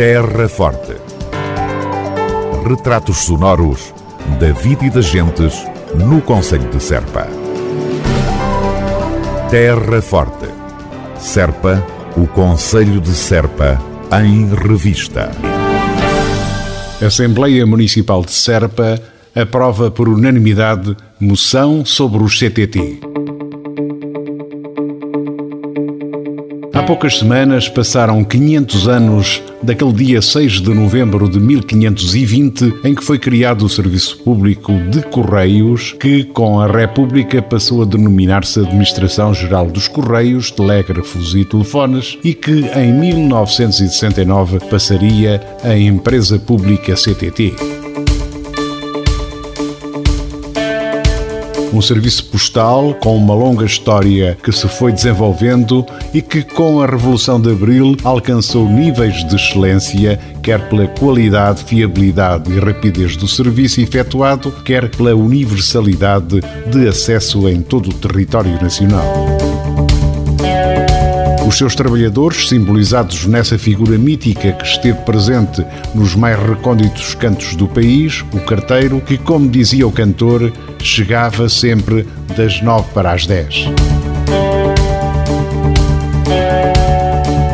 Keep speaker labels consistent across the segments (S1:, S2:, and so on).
S1: Terra Forte. Retratos sonoros da vida e das gentes no Conselho de Serpa. Terra Forte. Serpa, o Conselho de Serpa, em revista.
S2: Assembleia Municipal de Serpa aprova por unanimidade moção sobre os CTT. Há poucas semanas passaram 500 anos daquele dia 6 de novembro de 1520 em que foi criado o Serviço Público de Correios, que com a República passou a denominar-se Administração Geral dos Correios, Telégrafos e Telefones e que em 1969 passaria a Empresa Pública CTT. Um serviço postal com uma longa história que se foi desenvolvendo e que, com a Revolução de Abril, alcançou níveis de excelência, quer pela qualidade, fiabilidade e rapidez do serviço efetuado, quer pela universalidade de acesso em todo o território nacional. Os seus trabalhadores, simbolizados nessa figura mítica que esteve presente nos mais recônditos cantos do país, o carteiro, que, como dizia o cantor, chegava sempre das nove para as dez.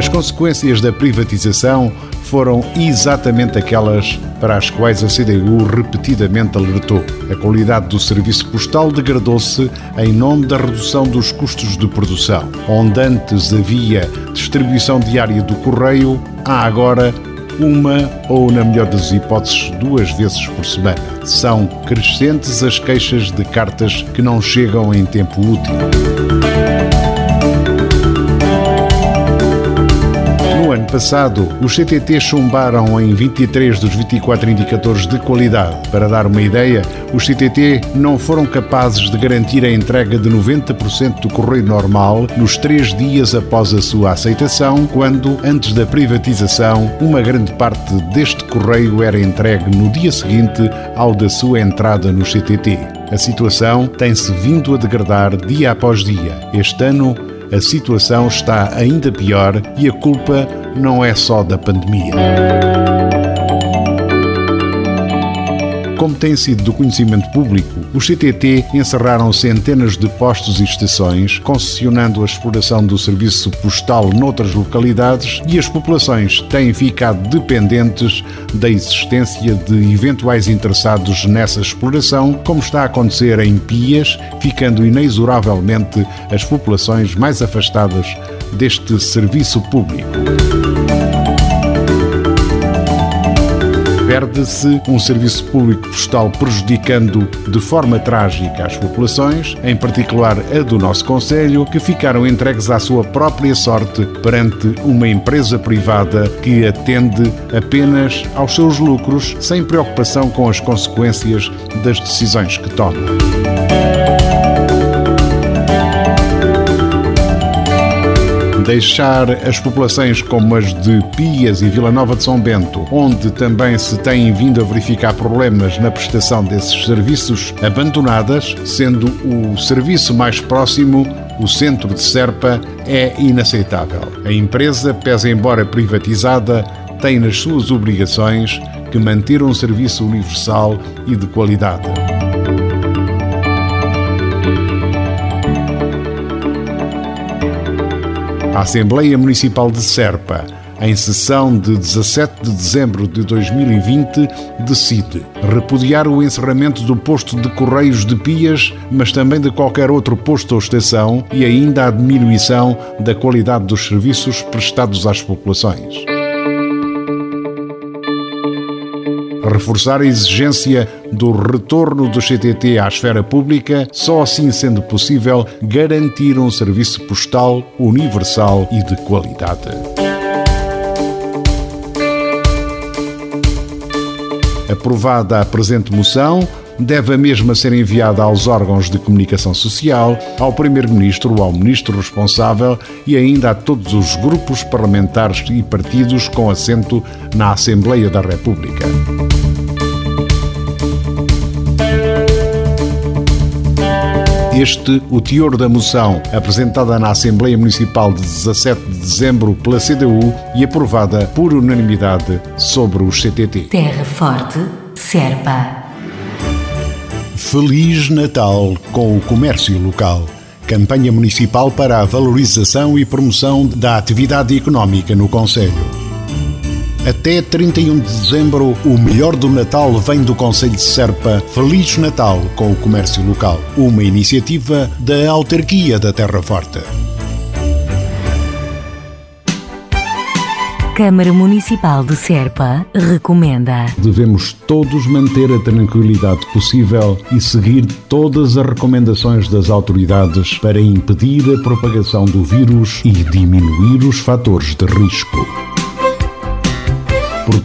S2: As consequências da privatização foram exatamente aquelas para as quais a CDU repetidamente alertou. A qualidade do serviço postal degradou-se em nome da redução dos custos de produção. Onde antes havia distribuição diária do correio, há agora uma ou, na melhor das hipóteses, duas vezes por semana. São crescentes as queixas de cartas que não chegam em tempo útil. Passado, os CTT chumbaram em 23 dos 24 indicadores de qualidade. Para dar uma ideia, os CTT não foram capazes de garantir a entrega de 90% do correio normal nos três dias após a sua aceitação, quando, antes da privatização, uma grande parte deste correio era entregue no dia seguinte ao da sua entrada no CTT. A situação tem-se vindo a degradar dia após dia. Este ano, a situação está ainda pior e a culpa não é só da pandemia. Como tem sido do conhecimento público, os CTT encerraram centenas de postos e estações, concessionando a exploração do serviço postal noutras localidades e as populações têm ficado dependentes da existência de eventuais interessados nessa exploração, como está a acontecer em Pias, ficando inexoravelmente as populações mais afastadas deste serviço público. Perde-se um serviço público postal prejudicando de forma trágica as populações, em particular a do nosso Conselho, que ficaram entregues à sua própria sorte perante uma empresa privada que atende apenas aos seus lucros, sem preocupação com as consequências das decisões que toma. Deixar as populações como as de Pias e Vila Nova de São Bento, onde também se têm vindo a verificar problemas na prestação desses serviços, abandonadas, sendo o serviço mais próximo o centro de Serpa, é inaceitável. A empresa, pese embora privatizada, tem nas suas obrigações que manter um serviço universal e de qualidade. A Assembleia Municipal de Serpa, em sessão de 17 de dezembro de 2020, decide repudiar o encerramento do posto de Correios de Pias, mas também de qualquer outro posto ou estação e ainda a diminuição da qualidade dos serviços prestados às populações. reforçar a exigência do retorno do CTT à esfera pública, só assim sendo possível garantir um serviço postal universal e de qualidade. Aprovada a presente moção, deve a mesma ser enviada aos órgãos de comunicação social, ao Primeiro-Ministro, ao Ministro responsável e ainda a todos os grupos parlamentares e partidos com assento na Assembleia da República. Este o teor da moção apresentada na Assembleia Municipal de 17 de dezembro pela CDU e aprovada por unanimidade sobre os CTT.
S3: Terra Forte, Serpa.
S2: Feliz Natal com o comércio local. Campanha municipal para a valorização e promoção da atividade económica no Conselho. Até 31 de dezembro, o melhor do Natal vem do Conselho de Serpa. Feliz Natal com o comércio local. Uma iniciativa da Autarquia da Terra Forte.
S3: Câmara Municipal de Serpa recomenda.
S2: Devemos todos manter a tranquilidade possível e seguir todas as recomendações das autoridades para impedir a propagação do vírus e diminuir os fatores de risco.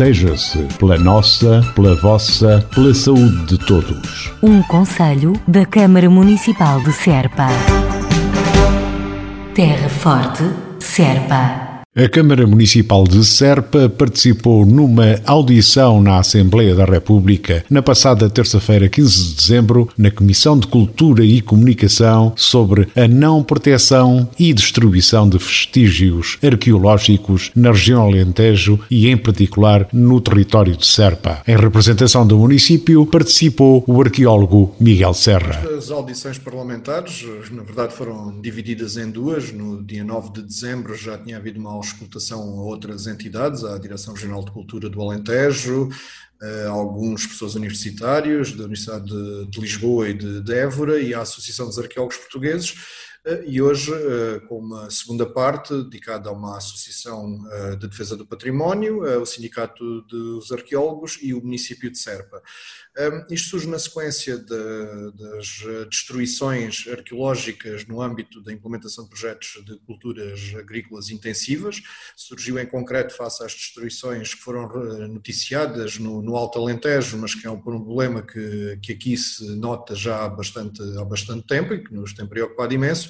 S2: Proteja-se pela nossa, pela vossa, pela saúde de todos.
S3: Um conselho da Câmara Municipal de Serpa. Terra Forte, Serpa.
S2: A Câmara Municipal de Serpa participou numa audição na Assembleia da República na passada terça-feira, 15 de dezembro, na Comissão de Cultura e Comunicação sobre a não proteção e destruição de vestígios arqueológicos na região Alentejo e, em particular, no território de Serpa. Em representação do município, participou o arqueólogo Miguel Serra.
S4: As audições parlamentares, na verdade, foram divididas em duas. No dia 9 de dezembro já tinha havido uma auscultação a outras entidades, à Direção Regional de Cultura do Alentejo, a alguns professores universitários da Universidade de, Lisboa e de, Évora e à Associação dos Arqueólogos Portugueses. E hoje, com uma segunda parte dedicada a uma associação de defesa do património, o Sindicato dos Arqueólogos e o município de Serpa. Isto surge na sequência de, das destruições arqueológicas no âmbito da implementação de projetos de culturas agrícolas intensivas. Surgiu em concreto face às destruições que foram noticiadas no, no Alto Alentejo, mas que é um problema que, que aqui se nota já há bastante, há bastante tempo e que nos tem preocupado imenso.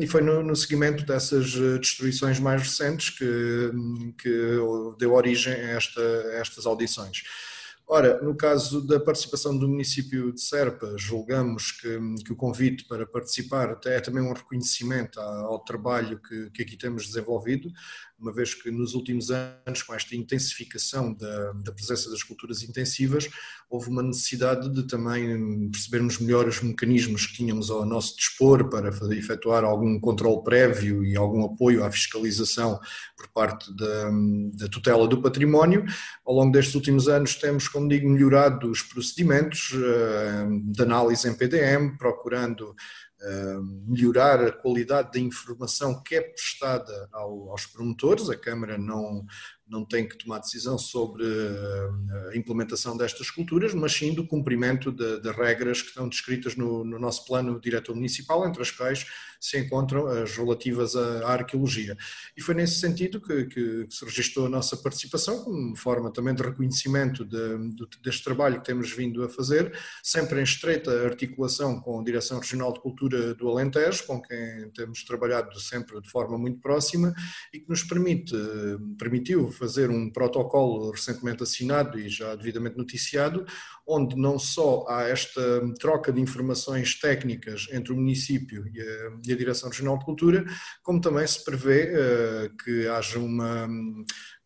S4: E foi no, no seguimento dessas destruições mais recentes que, que deu origem a, esta, a estas audições. Ora, no caso da participação do município de Serpa, julgamos que, que o convite para participar é também um reconhecimento ao trabalho que, que aqui temos desenvolvido, uma vez que nos últimos anos, com esta intensificação da, da, presença das culturas intensivas, houve uma necessidade de também percebermos melhor os mecanismos que tínhamos ao nosso dispor para efetuar algum controle prévio e algum apoio à fiscalização por parte da, da tutela do património. Ao longo destes últimos anos temos, como digo, melhorado os procedimentos eh, de análise em PDM, procurando melhorar a qualidade da informação que é prestada aos promotores. A Câmara não, não tem que tomar decisão sobre eh, a implementação destas culturas, mas sim do cumprimento de regras que estão descritas no, no, nosso plano diretor municipal, entre as quais se encontram as relativas à, arqueologia. E foi nesse sentido que, que, que, se registrou a nossa participação, como forma também de reconhecimento de, de, deste trabalho que temos vindo a fazer, sempre em estreita articulação com a Direção Regional de Cultura do Alentejo, com quem temos trabalhado sempre de forma muito próxima e que nos permite, permitiu fazer um protocolo recentemente assinado e já devidamente noticiado, onde não só há esta troca de informações técnicas entre o município e a, a Direção Regional de Cultura, como também se prevê uh, que haja uma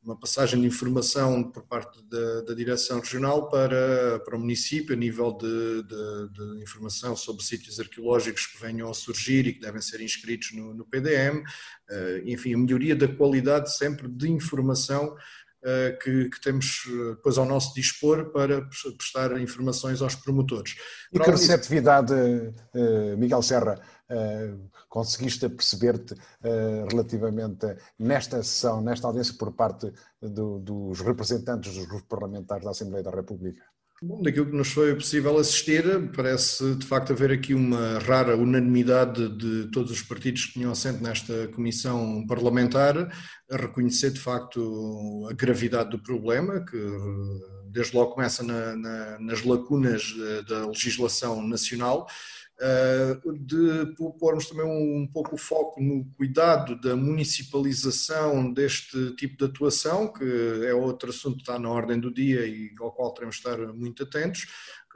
S4: uma passagem de informação por parte da, da Direção Regional para, para o município, a nível de, de, de, informação sobre sítios arqueológicos que venham a surgir e que devem ser inscritos no, no PDM, uh, eh, enfim, a melhoria da qualidade sempre de informação uh, que, que, temos eh, depois ao nosso dispor para prestar informações aos promotores.
S2: E que receptividade, uh, Miguel Serra, conseguiste perceber-te uh, relativamente nesta sessão, nesta audiência por parte do, dos representantes dos grupos parlamentares da Assembleia da República?
S4: Bom, daquilo que nos foi possível assistir, parece de facto haver aqui uma rara unanimidade de todos os partidos que tinham assento nesta comissão parlamentar a reconhecer de facto a gravidade do problema, que desde logo começa na, na, nas lacunas da legislação nacional eh, de pormos também um pouco o foco no cuidado da municipalização deste tipo de atuação, que é outro assunto que está na ordem do dia e ao qual teremos de estar muito atentos,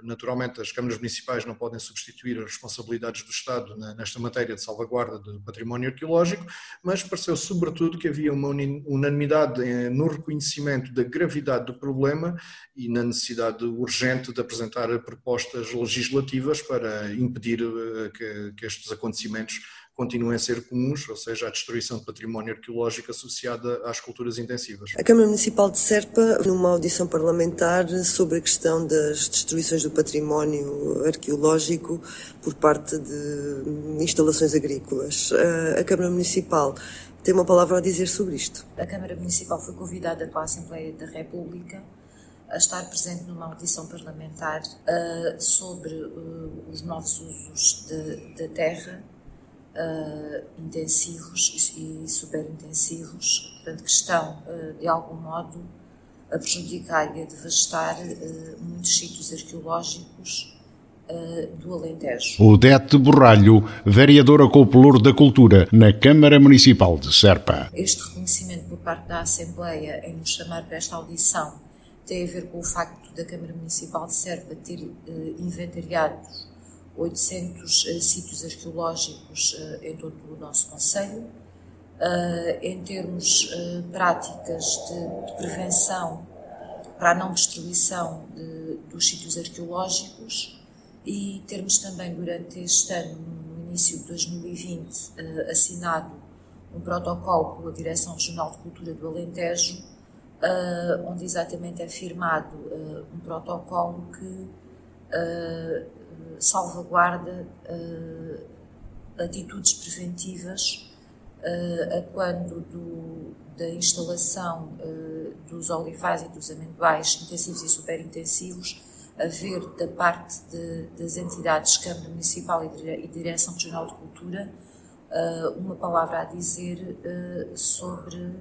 S4: Naturalmente, as câmaras municipais não podem substituir as responsabilidades do Estado nesta matéria de salvaguarda do património arqueológico, mas pareceu sobretudo que havia uma unanimidade eh, no reconhecimento da gravidade do problema e na necessidade urgente de apresentar propostas legislativas para impedir eh, que, que estes acontecimentos continuem a ser comuns, ou seja, a destruição de património arqueológico associada às culturas intensivas.
S5: A Câmara Municipal de Serpa, numa audição parlamentar sobre a questão das destruições do património arqueológico por parte de instalações agrícolas, a Câmara Municipal tem uma palavra a dizer sobre isto.
S6: A Câmara Municipal foi convidada pela Assembleia da República a estar presente numa audição parlamentar uh, sobre uh, os novos usos da terra uh, intensivos e, e superintensivos, portanto, que estão, uh, de algum modo, a prejudicar e a devastar uh, muitos sítios arqueológicos do Alentejo.
S2: Odete Borralho, vereadora com o da Cultura, na Câmara Municipal de Serpa.
S6: Este reconhecimento por parte da Assembleia em nos chamar para esta audição tem a ver com o facto da Câmara Municipal de Serpa ter inventariado 800 uh, eh, sítios arqueológicos uh, em todo o nosso Conselho. Uh, em termos práticas de, de, prevenção para a não destruição de, dos sítios arqueológicos e termos também durante este ano, no início de 2020, assinado um protocolo pela Direção Regional de Cultura do Alentejo, onde exatamente é firmado um protocolo que salvaguarda uh, atitudes preventivas uh, a quando do, da instalação uh, dos olivais e dos amendoais intensivos e superintensivos haver da parte de, das entidades Câmara Municipal e Direção Regional de Cultura uma palavra a dizer sobre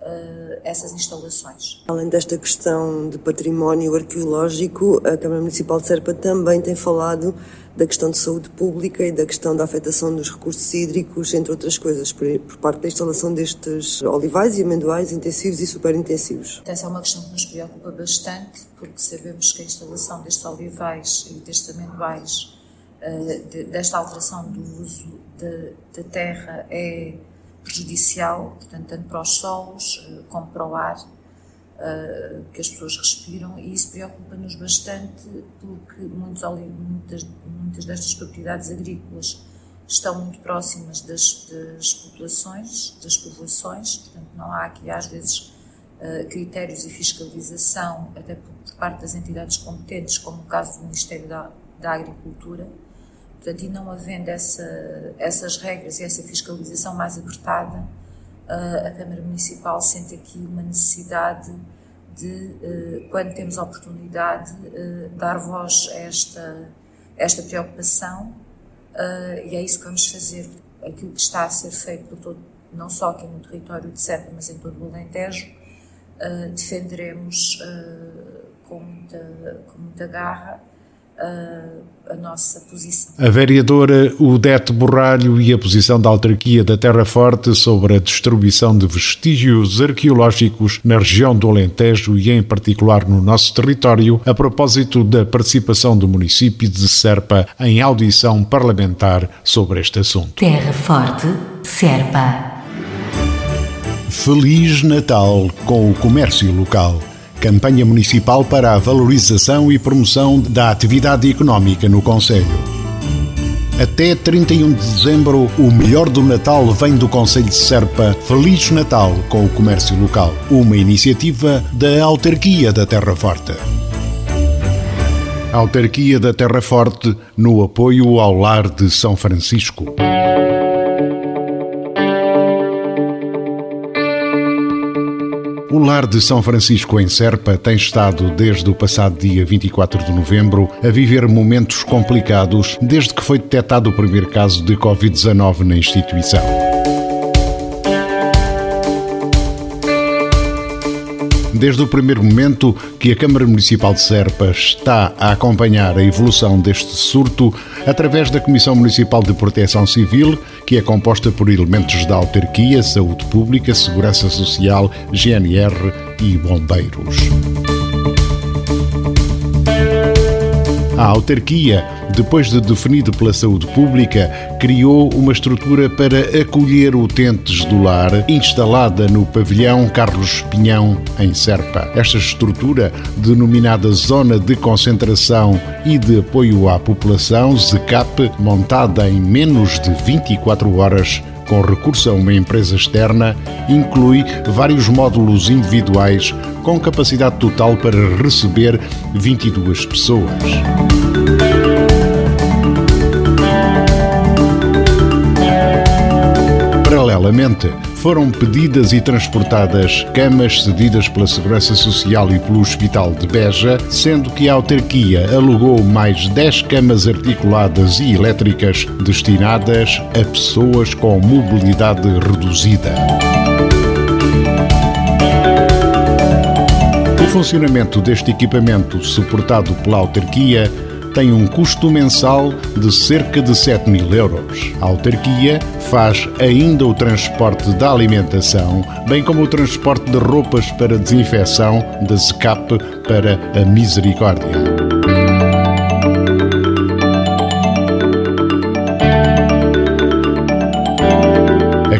S6: uh, essas instalações.
S5: Além desta questão de património arqueológico, a Câmara Municipal de Serpa também tem falado da questão de saúde pública e da questão da afetação dos recursos hídricos, entre outras coisas, por, por parte da instalação destes olivais e amendoais intensivos e superintensivos.
S6: Essa é uma questão que nos preocupa bastante, porque sabemos que a instalação destes olivais e destes amendoais, uh, de, desta alteração do uso da terra, é prejudicial, portanto, tanto para os solos eh, como para o ar uh, que as pessoas respiram, e isso preocupa-nos bastante porque muitos, muitas, muitas destas propriedades agrícolas estão muito próximas das, das populações, das povoações, portanto, não há aqui às vezes uh, critérios e fiscalização, até por, por, parte das entidades competentes, como o caso do Ministério da, da Agricultura Portanto, e não havendo essa, essas regras e essa fiscalização mais apertada, a Câmara Municipal sente aqui uma necessidade de, eh, quando temos a oportunidade, eh, dar voz a esta, esta preocupação e é isso que vamos fazer. Aquilo que está a ser feito todo, não só aqui no território de Serpa, mas em todo o Alentejo, defenderemos com muita, com muita garra a, a nossa posição.
S2: A vereadora Udete Borralho e a posição da autarquia da Terra Forte sobre a destruição de vestígios arqueológicos na região do Alentejo e em particular no nosso território, a propósito da participação do município de Serpa em audição parlamentar sobre este assunto.
S3: Terra Forte, Serpa.
S2: Feliz Natal com o comércio local. Campanha Municipal para a Valorização e Promoção da Atividade Económica no Conselho. Até 31 de dezembro, o melhor do Natal vem do Conselho de Serpa. Feliz Natal com o comércio local. Uma iniciativa da Autarquia da Terra Forte. Autarquia da Terra Forte no apoio ao Lar de São Francisco. O Lar de São Francisco em Serpa tem estado desde o passado dia 24 de novembro a viver momentos complicados desde que foi detectado o primeiro caso de Covid-19 na instituição. Desde o primeiro momento que a Câmara Municipal de Serpa está a acompanhar a evolução deste surto através da Comissão Municipal de Proteção Civil, que é composta por elementos da autarquia, saúde pública, segurança social, GNR e bombeiros. A autarquia, depois de definido pela saúde pública, criou uma estrutura para acolher utentes do lar, instalada no pavilhão Carlos Pinhão, em Serpa. Esta estrutura, denominada Zona de Concentração e de Apoio à População, ZCAP, montada em menos de 24 horas, com recurso a uma empresa externa, inclui vários módulos individuais com capacidade total para receber 22 pessoas. Paralelamente, foram pedidas e transportadas camas cedidas pela Segurança Social e pelo Hospital de Beja, sendo que a autarquia alugou mais 10 camas articuladas e elétricas destinadas a pessoas com mobilidade reduzida. O funcionamento deste equipamento, suportado pela autarquia, tem um custo mensal de cerca de 7 mil euros. A autarquia faz ainda o transporte da alimentação, bem como o transporte de roupas para desinfecção da SCAP para a Misericórdia.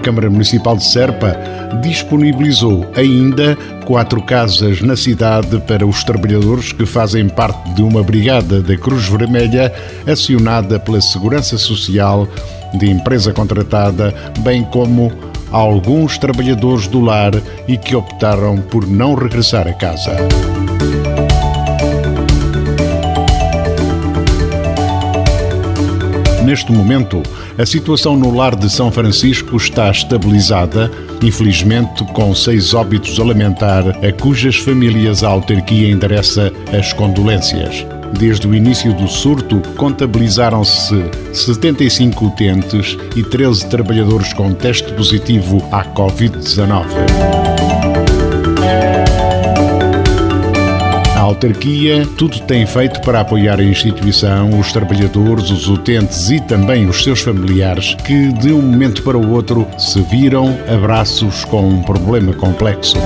S2: Câmara Municipal de Serpa disponibilizou ainda quatro casas na cidade para os trabalhadores que fazem parte de uma brigada da Cruz Vermelha acionada pela Segurança Social de empresa contratada, bem como alguns trabalhadores do lar e que optaram por não regressar a casa. Neste momento, a situação no lar de São Francisco está estabilizada, infelizmente com seis óbitos a lamentar, a cujas famílias a autarquia endereça as condolências. Desde o início do surto, contabilizaram-se 75 utentes e 13 trabalhadores com teste positivo à Covid-19. Autarquia tudo tem feito para apoiar a instituição, os trabalhadores, os utentes e também os seus familiares que, de um momento para o outro, se viram abraços com um problema complexo.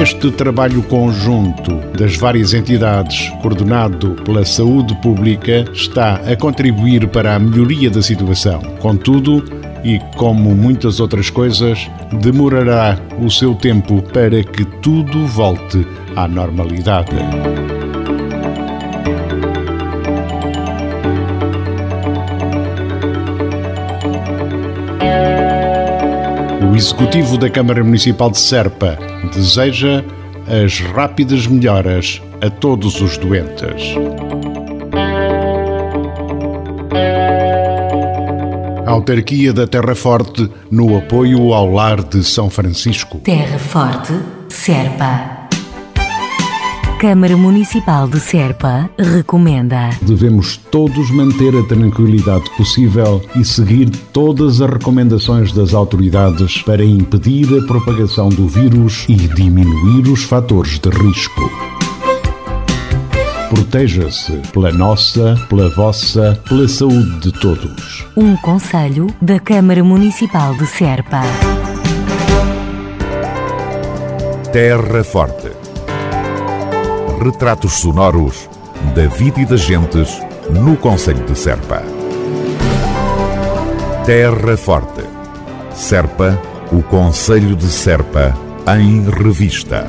S2: Este trabalho conjunto das várias entidades, coordenado pela saúde pública, está a contribuir para a melhoria da situação. Contudo, e, como muitas outras coisas, demorará o seu tempo para que tudo volte à normalidade. O Executivo da Câmara Municipal de Serpa deseja as rápidas melhoras a todos os doentes. Autarquia da Terra Forte no apoio ao lar de São Francisco.
S3: Terra Forte, Serpa. Câmara Municipal de Serpa recomenda.
S2: Devemos todos manter a tranquilidade possível e seguir todas as recomendações das autoridades para impedir a propagação do vírus e diminuir os fatores de risco. Proteja-se pela nossa, pela vossa, pela saúde de todos.
S3: Um conselho da Câmara Municipal de Serpa.
S1: Terra Forte. Retratos sonoros da vida e das gentes no Conselho de Serpa. Terra Forte. Serpa, o Conselho de Serpa, em revista.